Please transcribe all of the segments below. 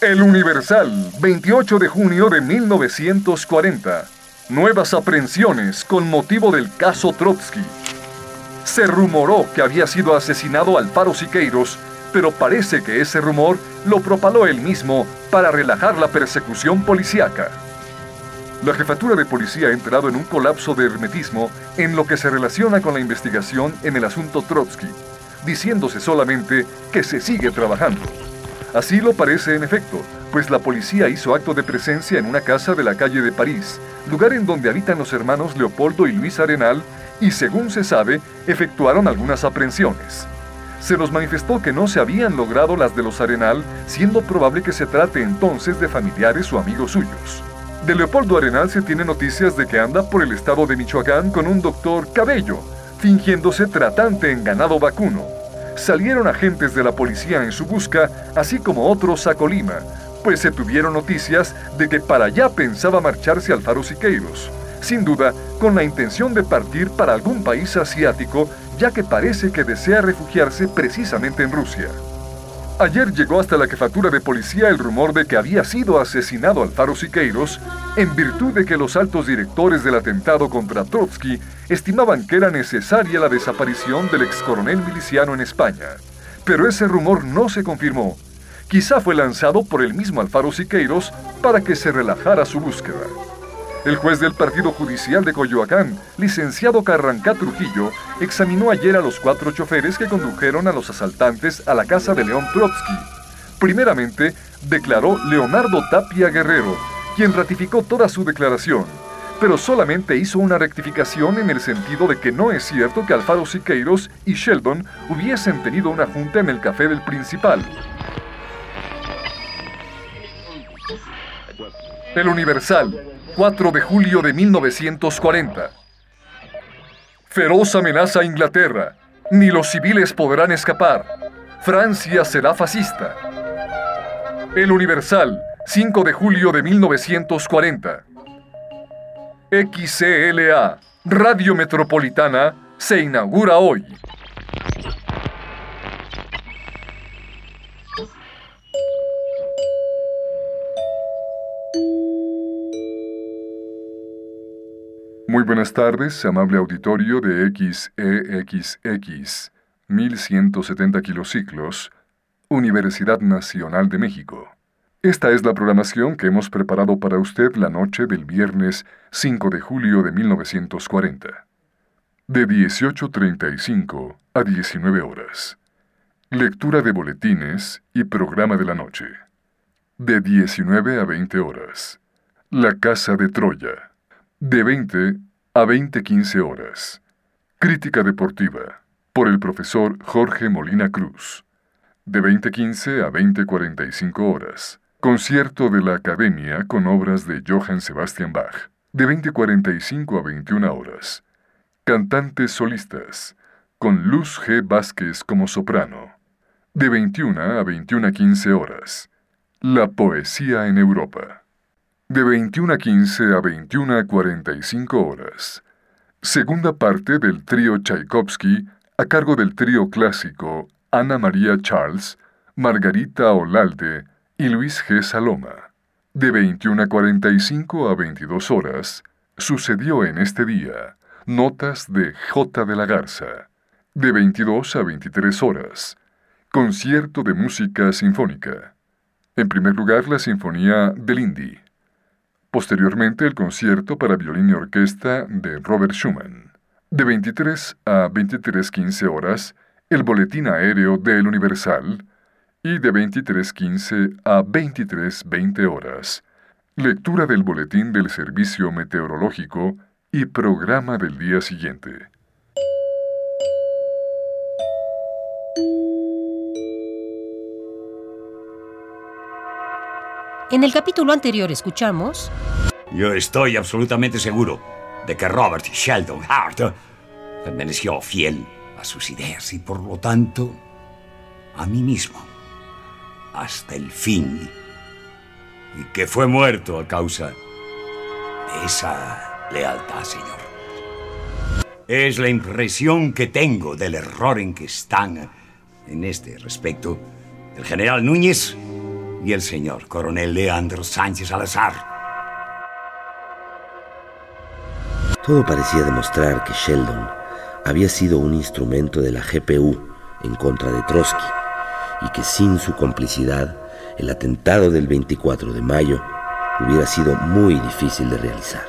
El Universal, 28 de junio de 1940. Nuevas aprehensiones con motivo del caso Trotsky. Se rumoró que había sido asesinado Alfaro Siqueiros, pero parece que ese rumor lo propaló él mismo para relajar la persecución policíaca. La jefatura de policía ha entrado en un colapso de hermetismo en lo que se relaciona con la investigación en el asunto Trotsky, diciéndose solamente que se sigue trabajando. Así lo parece en efecto, pues la policía hizo acto de presencia en una casa de la calle de París, lugar en donde habitan los hermanos Leopoldo y Luis Arenal, y según se sabe, efectuaron algunas aprehensiones. Se nos manifestó que no se habían logrado las de los Arenal, siendo probable que se trate entonces de familiares o amigos suyos. De Leopoldo Arenal se tiene noticias de que anda por el estado de Michoacán con un doctor Cabello, fingiéndose tratante en ganado vacuno salieron agentes de la policía en su busca, así como otros a Colima, pues se tuvieron noticias de que para allá pensaba marcharse Alfaro Siqueiros, sin duda con la intención de partir para algún país asiático, ya que parece que desea refugiarse precisamente en Rusia. Ayer llegó hasta la jefatura de policía el rumor de que había sido asesinado Alfaro Siqueiros en virtud de que los altos directores del atentado contra Trotsky estimaban que era necesaria la desaparición del ex coronel miliciano en España. Pero ese rumor no se confirmó. Quizá fue lanzado por el mismo Alfaro Siqueiros para que se relajara su búsqueda. El juez del Partido Judicial de Coyoacán, licenciado Carrancá Trujillo, examinó ayer a los cuatro choferes que condujeron a los asaltantes a la casa de León Trotsky. Primeramente, declaró Leonardo Tapia Guerrero, quien ratificó toda su declaración, pero solamente hizo una rectificación en el sentido de que no es cierto que Alfaro Siqueiros y Sheldon hubiesen tenido una junta en el café del principal. El Universal, 4 de julio de 1940. Feroz amenaza a Inglaterra. Ni los civiles podrán escapar. Francia será fascista. El Universal, 5 de julio de 1940. XCLA, Radio Metropolitana, se inaugura hoy. Muy buenas tardes, amable auditorio de XEXX, 1170 kilociclos, Universidad Nacional de México. Esta es la programación que hemos preparado para usted la noche del viernes 5 de julio de 1940. De 18.35 a 19 horas. Lectura de boletines y programa de la noche. De 19 a 20 horas. La Casa de Troya de 20 a 20.15 horas. Crítica deportiva, por el profesor Jorge Molina Cruz. De 20.15 a 20.45 horas. Concierto de la Academia con obras de Johann Sebastian Bach. De 20.45 a 21 horas. Cantantes solistas, con Luz G. Vázquez como soprano. De 21 a 21.15 horas. La poesía en Europa de 21 a 15 a 21 a 45 horas. Segunda parte del trío Tchaikovsky a cargo del trío clásico Ana María Charles, Margarita Olalde y Luis G. Saloma. De 21 a 45 a 22 horas, sucedió en este día Notas de J. de la Garza. De 22 a 23 horas, Concierto de Música Sinfónica. En primer lugar, la Sinfonía del Indy. Posteriormente, el concierto para violín y orquesta de Robert Schumann. De 23 a 23.15 horas, el boletín aéreo del Universal. Y de 23.15 a 23.20 horas, lectura del boletín del Servicio Meteorológico y programa del día siguiente. En el capítulo anterior escuchamos... Yo estoy absolutamente seguro de que Robert Sheldon Hart permaneció fiel a sus ideas y por lo tanto a mí mismo hasta el fin y que fue muerto a causa de esa lealtad, señor. Es la impresión que tengo del error en que están en este respecto el general Núñez y el señor coronel Leandro Sánchez Salazar. Todo parecía demostrar que Sheldon había sido un instrumento de la GPU en contra de Trotsky y que sin su complicidad el atentado del 24 de mayo hubiera sido muy difícil de realizar.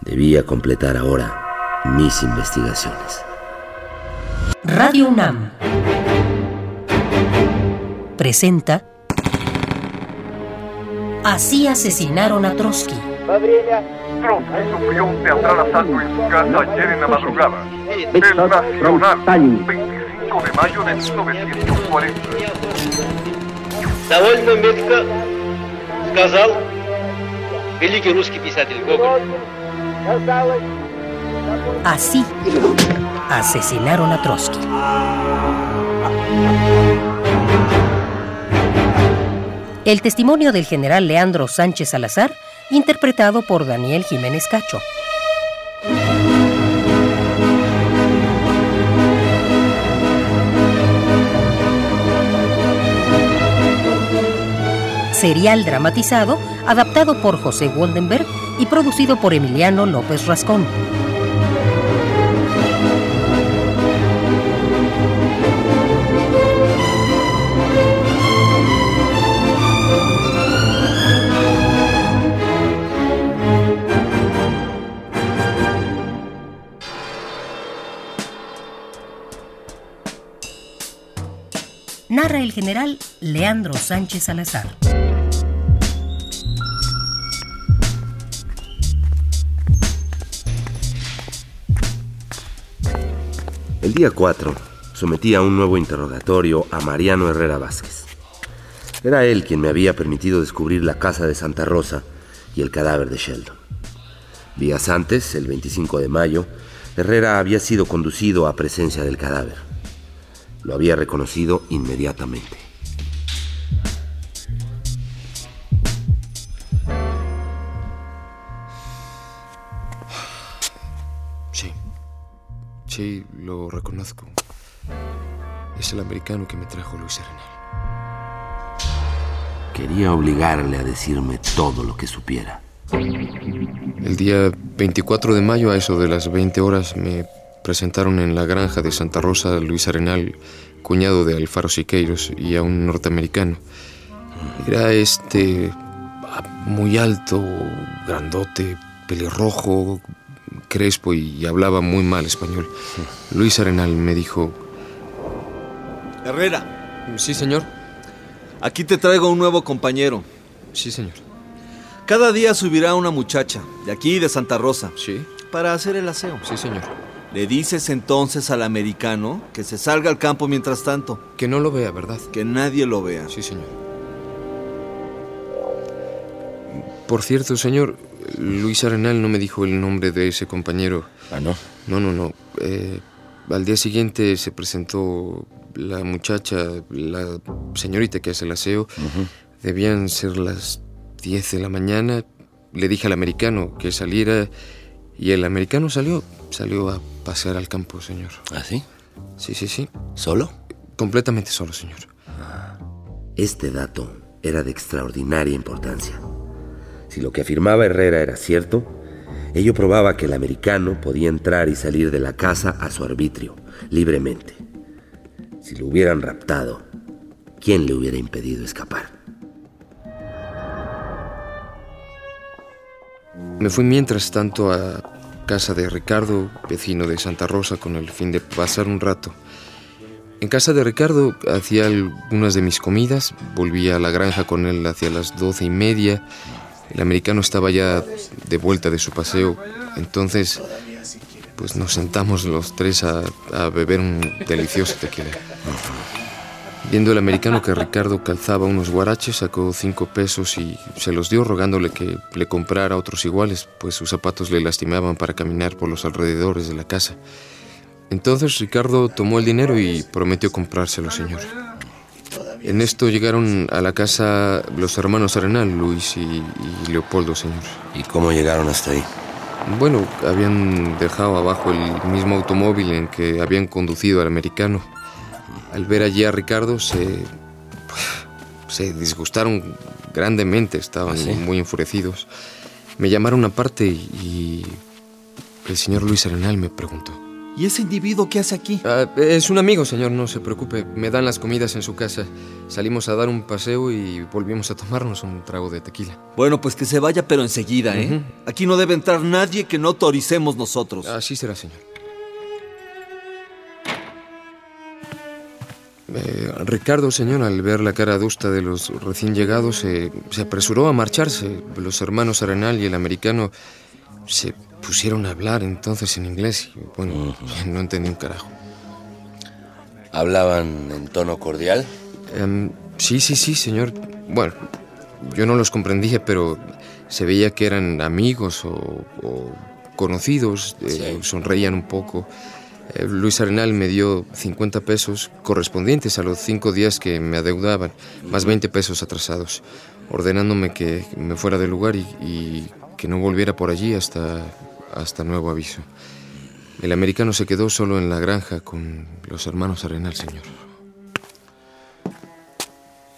Debía completar ahora mis investigaciones. Radio UNAM presenta Así asesinaron a Trotsky. Trotsky sufrió un teatral asalto en su casa ayer en la madrugada. El Nacional, 25 de mayo de 1940. Довольно метко сказал великий русский писатель Гоголь. Así asesinaron a Trotsky. El testimonio del general Leandro Sánchez Salazar, interpretado por Daniel Jiménez Cacho. Serial dramatizado, adaptado por José Woldenberg y producido por Emiliano López Rascón. El general Leandro Sánchez Salazar. El día 4 sometí a un nuevo interrogatorio a Mariano Herrera Vázquez. Era él quien me había permitido descubrir la casa de Santa Rosa y el cadáver de Sheldon. Días antes, el 25 de mayo, Herrera había sido conducido a presencia del cadáver. Lo había reconocido inmediatamente. Sí, sí, lo reconozco. Es el americano que me trajo Luis Arenal. Quería obligarle a decirme todo lo que supiera. El día 24 de mayo, a eso de las 20 horas, me presentaron en la granja de Santa Rosa Luis Arenal, cuñado de Alfaro Siqueiros y a un norteamericano. Era este muy alto, grandote, pelirrojo, crespo y hablaba muy mal español. Luis Arenal me dijo... Herrera. Sí, señor. Aquí te traigo un nuevo compañero. Sí, señor. Cada día subirá una muchacha, de aquí de Santa Rosa. Sí. Para hacer el aseo. Sí, señor. Le dices entonces al americano que se salga al campo mientras tanto. Que no lo vea, ¿verdad? Que nadie lo vea. Sí, señor. Por cierto, señor, Luis Arenal no me dijo el nombre de ese compañero. Ah, no. No, no, no. Eh, al día siguiente se presentó la muchacha, la señorita que hace el aseo. Debían ser las 10 de la mañana. Le dije al americano que saliera y el americano salió. Salió a pasear al campo, señor. ¿Ah, sí? Sí, sí, sí. ¿Solo? Completamente solo, señor. Este dato era de extraordinaria importancia. Si lo que afirmaba Herrera era cierto, ello probaba que el americano podía entrar y salir de la casa a su arbitrio, libremente. Si lo hubieran raptado, ¿quién le hubiera impedido escapar? Me fui mientras tanto a casa de Ricardo, vecino de Santa Rosa, con el fin de pasar un rato. En casa de Ricardo hacía algunas de mis comidas, volví a la granja con él hacia las doce y media. El americano estaba ya de vuelta de su paseo, entonces pues nos sentamos los tres a, a beber un delicioso tequila. Viendo el americano que Ricardo calzaba unos guaraches, sacó cinco pesos y se los dio rogándole que le comprara otros iguales, pues sus zapatos le lastimaban para caminar por los alrededores de la casa. Entonces Ricardo tomó el dinero y prometió comprárselo, señor. En esto llegaron a la casa los hermanos Arenal, Luis y, y Leopoldo, señor. ¿Y cómo llegaron hasta ahí? Bueno, habían dejado abajo el mismo automóvil en que habían conducido al americano. Al ver allí a Ricardo se... se disgustaron grandemente, estaban ¿Ah, sí? muy enfurecidos. Me llamaron aparte y el señor Luis Arenal me preguntó. ¿Y ese individuo qué hace aquí? "Ah, es un amigo, señor, no se preocupe. Me dan las comidas en su casa. Salimos a dar un paseo y volvimos a tomarnos un trago de tequila. Bueno, pues que se vaya, pero enseguida, ¿eh? Aquí no debe entrar nadie que no autoricemos nosotros. Así será, señor. Eh, Ricardo, señor, al ver la cara adusta de los recién llegados, se- se apresuró a marcharse. Los hermanos Arenal y el americano se pusieron a hablar entonces en inglés. y, bueno, no entendí un carajo. ¿Hablaban en tono cordial? Em, sí, sí, sí, señor. Bueno, yo no los comprendía, pero se veía que eran amigos o, o conocidos. eh, Sonreían un poco. Eh, Luis Arenal me dio 50 pesos correspondientes a los cinco días que me adeudaban, más 20 pesos atrasados, ordenándome que me fuera del lugar y, y que no volviera por allí hasta, hasta nuevo aviso. El americano se quedó solo en la granja con los hermanos Arenal, señor.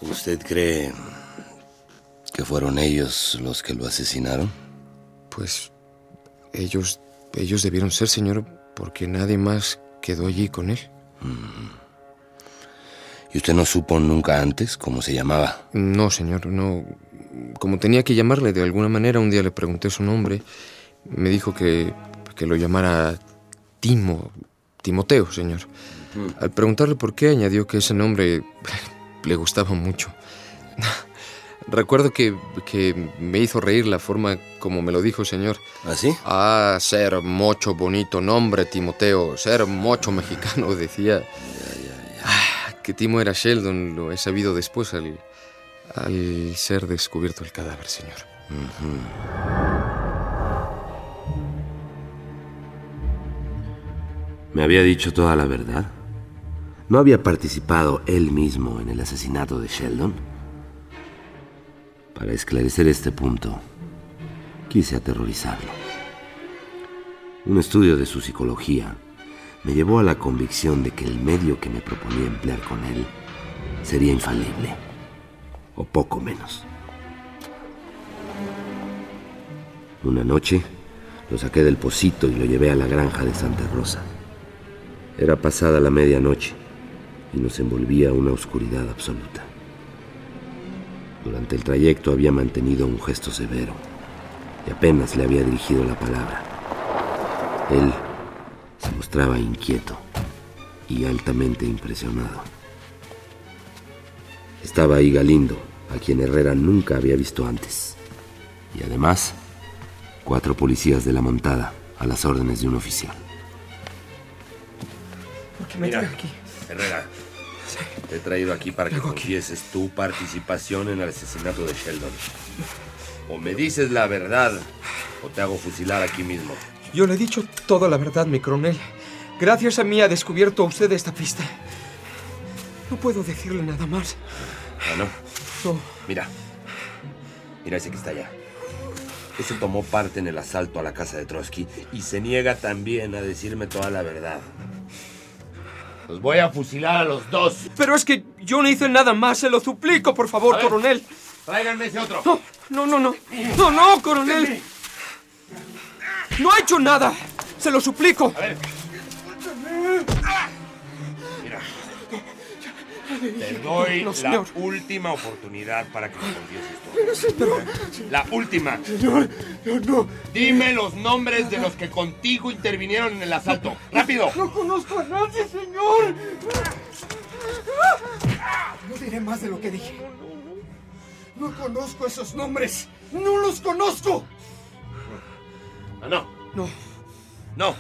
¿Usted cree que fueron ellos los que lo asesinaron? Pues ellos, ellos debieron ser, señor, porque nadie más quedó allí con él. ¿Y usted no supo nunca antes cómo se llamaba? No, señor, no. Como tenía que llamarle de alguna manera, un día le pregunté su nombre. Me dijo que, que lo llamara Timo, Timoteo, señor. Al preguntarle por qué, añadió que ese nombre le gustaba mucho. Recuerdo que, que me hizo reír la forma como me lo dijo, señor. ¿Así? Ah, ser mocho bonito nombre, Timoteo. Ser mocho mexicano, decía. Ah, que Timo era Sheldon, lo he sabido después al, al ser descubierto el cadáver, señor. ¿Me había dicho toda la verdad? ¿No había participado él mismo en el asesinato de Sheldon? Para esclarecer este punto, quise aterrorizarlo. Un estudio de su psicología me llevó a la convicción de que el medio que me proponía emplear con él sería infalible, o poco menos. Una noche lo saqué del pocito y lo llevé a la granja de Santa Rosa. Era pasada la medianoche y nos envolvía una oscuridad absoluta. Durante el trayecto había mantenido un gesto severo y apenas le había dirigido la palabra. Él se mostraba inquieto y altamente impresionado. Estaba ahí Galindo, a quien Herrera nunca había visto antes. Y además, cuatro policías de la montada a las órdenes de un oficial. Mira, Herrera, te he traído aquí para que confieses tu participación en el asesinato de Sheldon. O me dices la verdad, o te hago fusilar aquí mismo. Yo le he dicho toda la verdad, mi coronel. Gracias a mí ha descubierto usted esta pista. No puedo decirle nada más. ¿Ah, no? No. Mira. Mira ese que está allá. Ese tomó parte en el asalto a la casa de Trotsky y se niega también a decirme toda la verdad. Los voy a fusilar a los dos. Pero es que yo no hice nada más, se lo suplico, por favor, ver. coronel. Tráiganme ese otro. No, no, no, no. No, no, coronel. No ha hecho nada. Se lo suplico. A ver. Te doy No, la señor. última oportunidad para que me confieses todo. La última. Señor, yo no. Dime los nombres de los que contigo intervinieron en el asalto. ¡Rápido! No conozco a nadie, señor. No diré más de lo que dije. No conozco esos nombres. No los conozco. Ah, no. No. No.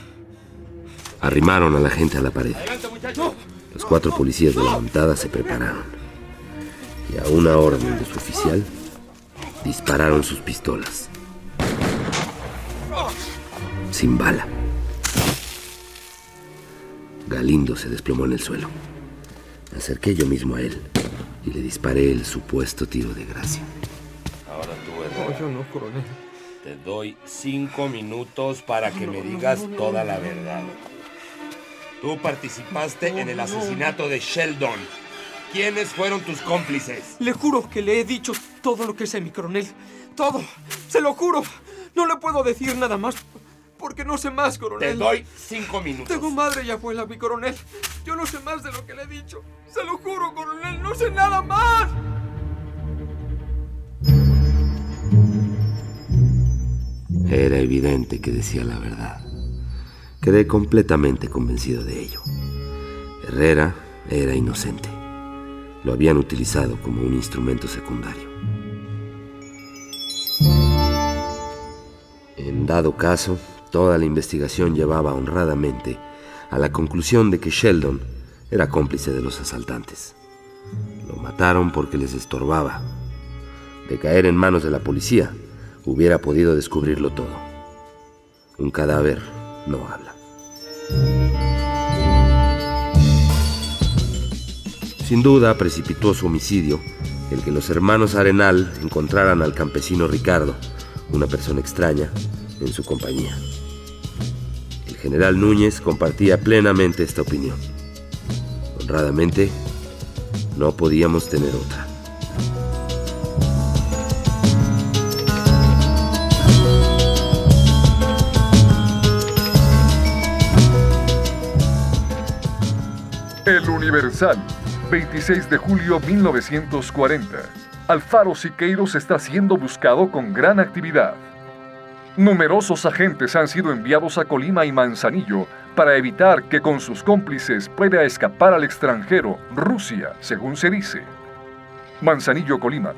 Arrimaron a la gente a la pared. Adelante, muchachos. Los cuatro policías de la montada se prepararon. Y a una orden de su oficial, dispararon sus pistolas. Sin bala. Galindo se desplomó en el suelo. Me acerqué yo mismo a él y le disparé el supuesto tiro de gracia. Ahora tú. No, yo no, coronel. Te doy cinco minutos para que me digas toda la verdad. Tú participaste en el asesinato de Sheldon. ¿Quiénes fueron tus cómplices? Le juro que le he dicho todo lo que sé, mi coronel. Todo. Se lo juro. No le puedo decir nada más porque no sé más, coronel. Te doy cinco minutos. Tengo madre y abuela, mi coronel. Yo no sé más de lo que le he dicho. Se lo juro, coronel. No sé nada más. Era evidente que decía la verdad. Quedé completamente convencido de ello. Herrera era inocente. Lo habían utilizado como un instrumento secundario. En dado caso, toda la investigación llevaba honradamente a la conclusión de que Sheldon era cómplice de los asaltantes. Lo mataron porque les estorbaba. De caer en manos de la policía, hubiera podido descubrirlo todo. Un cadáver no habla. Sin duda precipitó su homicidio el que los hermanos Arenal encontraran al campesino Ricardo, una persona extraña, en su compañía. El general Núñez compartía plenamente esta opinión. Honradamente, no podíamos tener otra. El Universal, 26 de julio 1940. Alfaro Siqueiros está siendo buscado con gran actividad. Numerosos agentes han sido enviados a Colima y Manzanillo para evitar que con sus cómplices pueda escapar al extranjero, Rusia, según se dice. Manzanillo, Colima.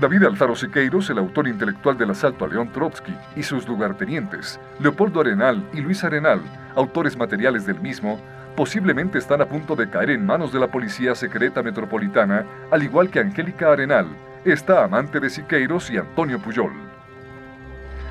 David Alfaro Siqueiros, el autor intelectual del asalto a León Trotsky, y sus lugartenientes, Leopoldo Arenal y Luis Arenal, autores materiales del mismo, posiblemente están a punto de caer en manos de la Policía Secreta Metropolitana, al igual que Angélica Arenal, esta amante de Siqueiros y Antonio Puyol.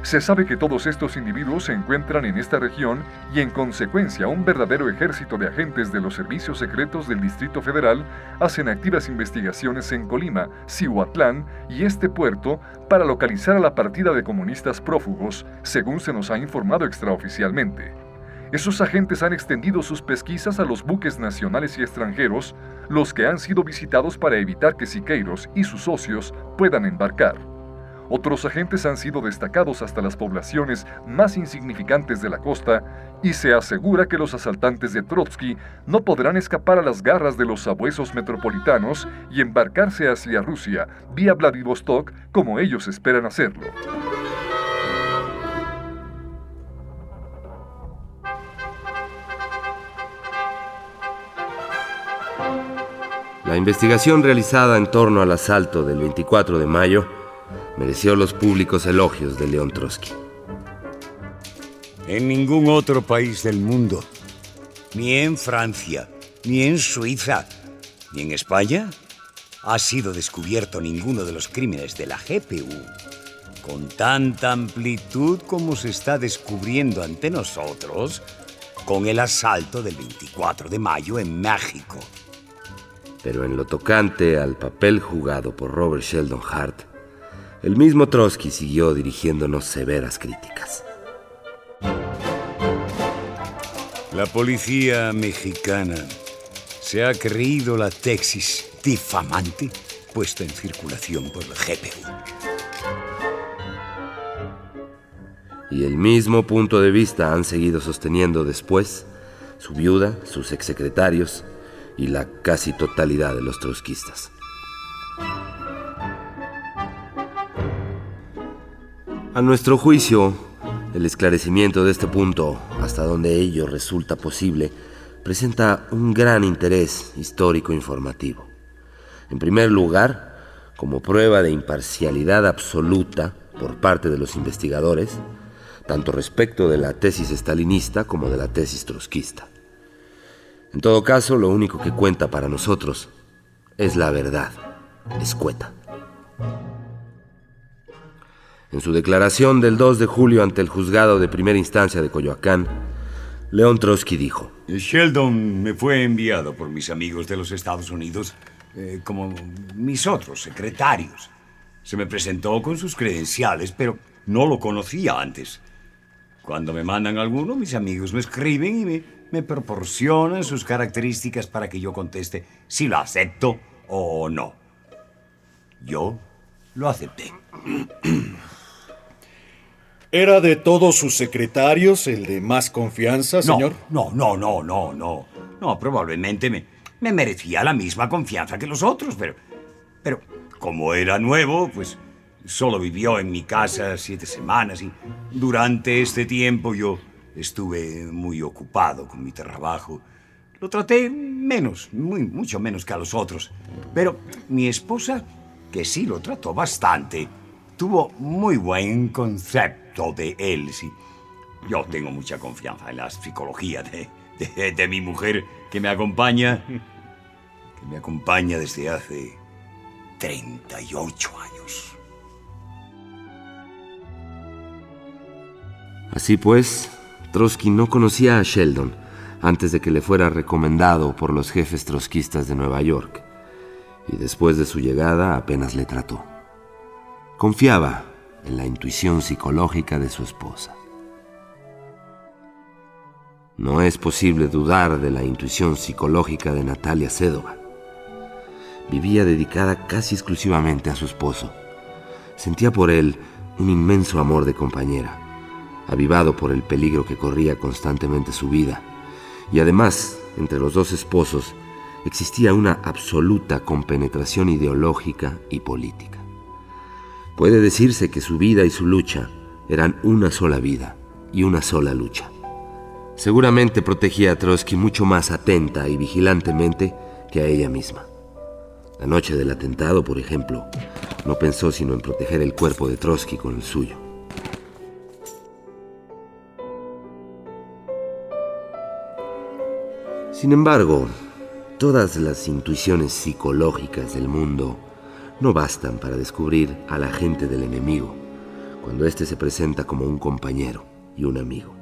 Se sabe que todos estos individuos se encuentran en esta región y en consecuencia un verdadero ejército de agentes de los servicios secretos del Distrito Federal hacen activas investigaciones en Colima, Cihuatlán y este puerto para localizar a la partida de comunistas prófugos, según se nos ha informado extraoficialmente. Esos agentes han extendido sus pesquisas a los buques nacionales y extranjeros, los que han sido visitados para evitar que Siqueiros y sus socios puedan embarcar. Otros agentes han sido destacados hasta las poblaciones más insignificantes de la costa y se asegura que los asaltantes de Trotsky no podrán escapar a las garras de los sabuesos metropolitanos y embarcarse hacia Rusia vía Vladivostok como ellos esperan hacerlo. La investigación realizada en torno al asalto del 24 de mayo mereció los públicos elogios de León Trotsky. En ningún otro país del mundo, ni en Francia, ni en Suiza, ni en España, ha sido descubierto ninguno de los crímenes de la GPU con tanta amplitud como se está descubriendo ante nosotros con el asalto del 24 de mayo en México. Pero en lo tocante al papel jugado por Robert Sheldon Hart, el mismo Trotsky siguió dirigiéndonos severas críticas. La policía mexicana se ha creído la tesis difamante puesta en circulación por la GPU. Y el mismo punto de vista han seguido sosteniendo después su viuda, sus exsecretarios y la casi totalidad de los trotskistas. A nuestro juicio, el esclarecimiento de este punto, hasta donde ello resulta posible, presenta un gran interés histórico informativo. En primer lugar, como prueba de imparcialidad absoluta por parte de los investigadores, tanto respecto de la tesis estalinista como de la tesis trotskista. En todo caso, lo único que cuenta para nosotros es la verdad, escueta. En su declaración del 2 de julio ante el juzgado de primera instancia de Coyoacán, León Trotsky dijo, Sheldon me fue enviado por mis amigos de los Estados Unidos eh, como mis otros secretarios. Se me presentó con sus credenciales, pero no lo conocía antes. Cuando me mandan alguno, mis amigos me escriben y me, me proporcionan sus características para que yo conteste si lo acepto o no. Yo lo acepté. ¿Era de todos sus secretarios el de más confianza, señor? No, no, no, no, no. No, probablemente me, me merecía la misma confianza que los otros, pero. Pero, como era nuevo, pues solo vivió en mi casa siete semanas y durante este tiempo yo estuve muy ocupado con mi trabajo. Lo traté menos, muy, mucho menos que a los otros. Pero mi esposa, que sí lo trató bastante, tuvo muy buen concepto de él. Sí. Yo tengo mucha confianza en la psicología de, de, de mi mujer que me acompaña, que me acompaña desde hace 38 años. Así pues, Trotsky no conocía a Sheldon antes de que le fuera recomendado por los jefes trotskistas de Nueva York, y después de su llegada apenas le trató. Confiaba en la intuición psicológica de su esposa. No es posible dudar de la intuición psicológica de Natalia Sedova. Vivía dedicada casi exclusivamente a su esposo. Sentía por él un inmenso amor de compañera, avivado por el peligro que corría constantemente su vida. Y además, entre los dos esposos, existía una absoluta compenetración ideológica y política. Puede decirse que su vida y su lucha eran una sola vida y una sola lucha. Seguramente protegía a Trotsky mucho más atenta y vigilantemente que a ella misma. La noche del atentado, por ejemplo, no pensó sino en proteger el cuerpo de Trotsky con el suyo. Sin embargo, todas las intuiciones psicológicas del mundo no bastan para descubrir al agente del enemigo cuando éste se presenta como un compañero y un amigo.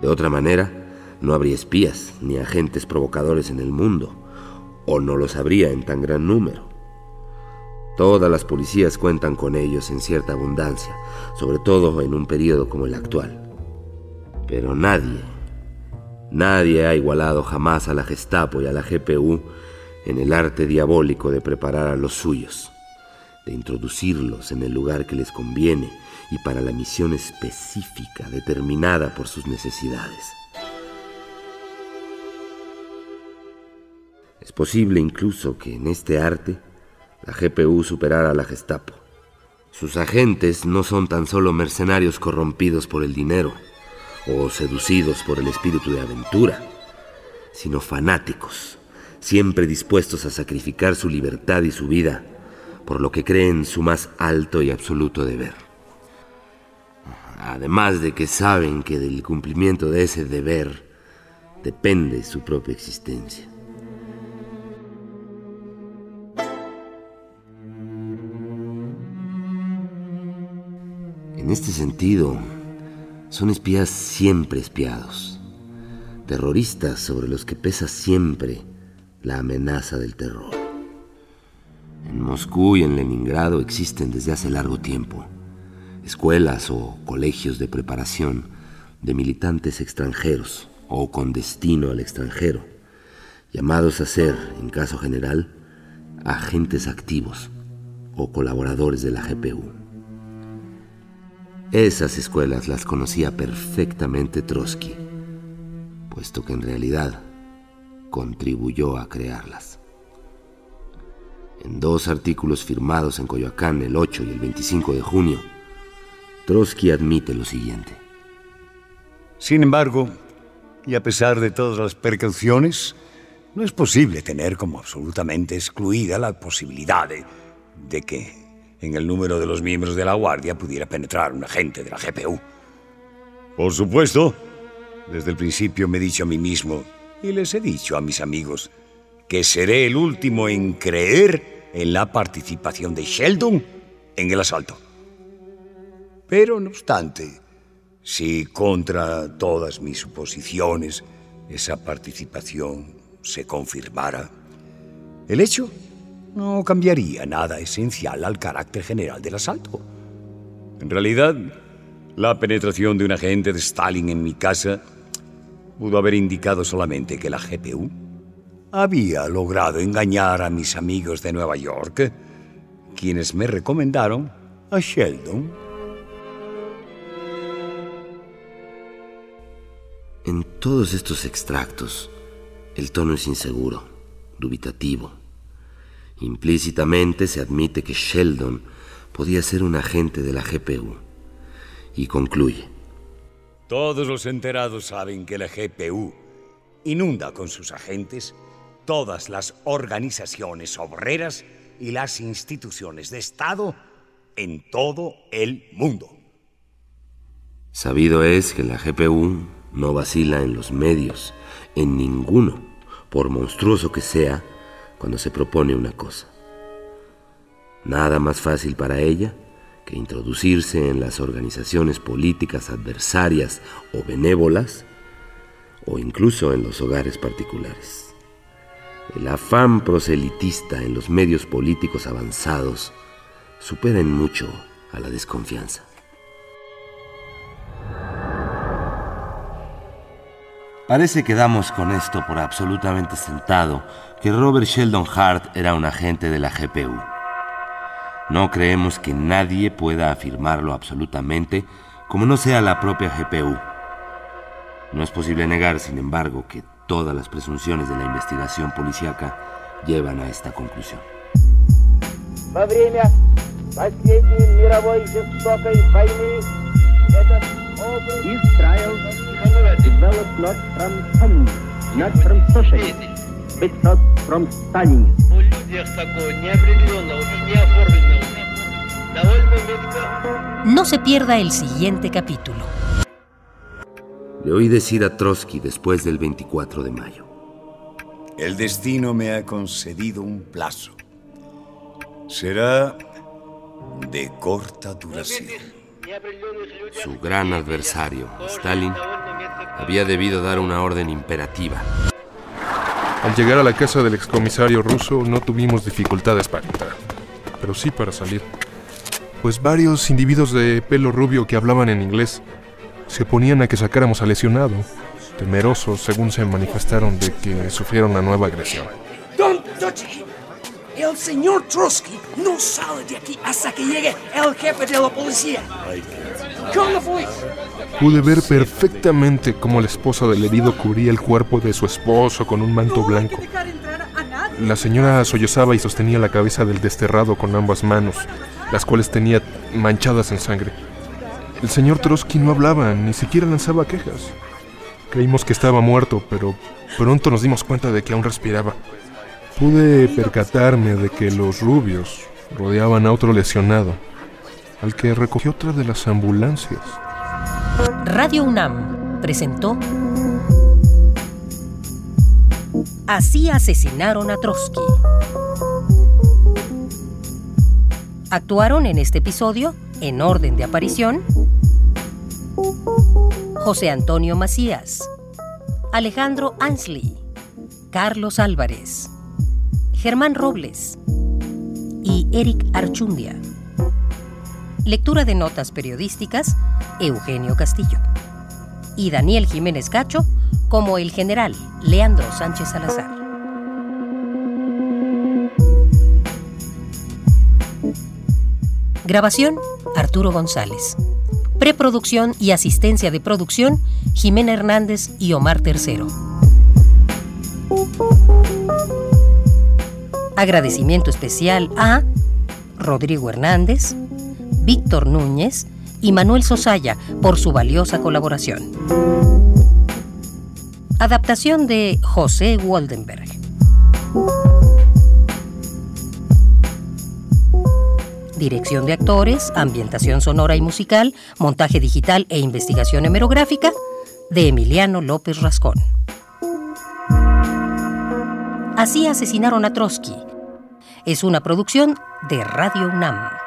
De otra manera, no habría espías ni agentes provocadores en el mundo, o no los habría en tan gran número. Todas las policías cuentan con ellos en cierta abundancia, sobre todo en un periodo como el actual. Pero nadie, nadie ha igualado jamás a la Gestapo y a la GPU en el arte diabólico de preparar a los suyos, de introducirlos en el lugar que les conviene y para la misión específica determinada por sus necesidades. Es posible incluso que en este arte la GPU superara a la Gestapo. Sus agentes no son tan solo mercenarios corrompidos por el dinero o seducidos por el espíritu de aventura, sino fanáticos, siempre dispuestos a sacrificar su libertad y su vida por lo que creen su más alto y absoluto deber. Además de que saben que del cumplimiento de ese deber depende su propia existencia. En este sentido, son espías siempre espiados, terroristas sobre los que pesa siempre la amenaza del terror. En Moscú y en Leningrado existen desde hace largo tiempo escuelas o colegios de preparación de militantes extranjeros o con destino al extranjero, llamados a ser, en caso general, agentes activos o colaboradores de la GPU. Esas escuelas las conocía perfectamente Trotsky, puesto que en realidad contribuyó a crearlas. En dos artículos firmados en Coyoacán el 8 y el 25 de junio, Trotsky admite lo siguiente. Sin embargo, y a pesar de todas las precauciones, no es posible tener como absolutamente excluida la posibilidad de, de que en el número de los miembros de la Guardia pudiera penetrar un agente de la GPU. Por supuesto, desde el principio me he dicho a mí mismo y les he dicho a mis amigos que seré el último en creer en la participación de Sheldon en el asalto. Pero no obstante, si contra todas mis suposiciones esa participación se confirmara, el hecho no cambiaría nada esencial al carácter general del asalto. En realidad, la penetración de un agente de Stalin en mi casa pudo haber indicado solamente que la GPU había logrado engañar a mis amigos de Nueva York, quienes me recomendaron a Sheldon. En todos estos extractos, el tono es inseguro, dubitativo. Implícitamente se admite que Sheldon podía ser un agente de la GPU. Y concluye. Todos los enterados saben que la GPU inunda con sus agentes todas las organizaciones obreras y las instituciones de Estado en todo el mundo. Sabido es que la GPU no vacila en los medios, en ninguno, por monstruoso que sea, cuando se propone una cosa. Nada más fácil para ella que introducirse en las organizaciones políticas adversarias o benévolas, o incluso en los hogares particulares. El afán proselitista en los medios políticos avanzados supera en mucho a la desconfianza. Parece que damos con esto por absolutamente sentado que Robert Sheldon Hart era un agente de la GPU. No creemos que nadie pueda afirmarlo absolutamente como no sea la propia GPU. No es posible negar, sin embargo, que todas las presunciones de la investigación policíaca llevan a esta conclusión. Во время последней мировой жестокой войны этот Israel developed not from home, not from socialism, but not from Stalin. У людях такого неопределенного и неоформленного довольно метко No se pierda el siguiente capítulo. Le oí decir a Trotsky después del 24 de mayo. El destino me ha concedido un plazo. Será de corta duración. Su gran adversario, Stalin, había debido dar una orden imperativa. Al llegar a la casa del excomisario ruso no tuvimos dificultades para entrar, pero sí para salir. Pues varios individuos de pelo rubio que hablaban en inglés se oponían a que sacáramos al lesionado, temerosos según se manifestaron de que sufrieron una nueva agresión. Don't touch him. El señor Trotsky no sale de aquí hasta que llegue el jefe de la policía. Police. Pude ver perfectamente cómo la esposa del herido cubría el cuerpo de su esposo con un manto blanco. La señora sollozaba y sostenía la cabeza del desterrado con ambas manos, las cuales tenía manchadas en sangre. El señor Trotsky no hablaba, ni siquiera lanzaba quejas. Creímos que estaba muerto, pero pronto nos dimos cuenta de que aún respiraba. Pude percatarme de que los rubios rodeaban a otro lesionado, al que recogió otra de las ambulancias. Radio UNAM presentó Así asesinaron a Trotsky. Actuaron en este episodio, en orden de aparición, José Antonio Macías, Alejandro Ansley, Carlos Álvarez, Germán Robles y Eric Archundia. Lectura de notas periodísticas, Eugenio Castillo. Y Daniel Jiménez Cacho como el general Leandro Sánchez Salazar. Grabación, Arturo González. Preproducción y asistencia de producción, Jimena Hernández y Omar Tercero. Agradecimiento especial a Rodrigo Hernández, Víctor Núñez y Manuel Sosaya por su valiosa colaboración. Adaptación de José Waldenberg. Dirección de actores, ambientación sonora y musical, montaje digital e investigación hemerográfica de Emiliano López Rascón. Así asesinaron a Trotsky. Es una producción de Radio UNAM.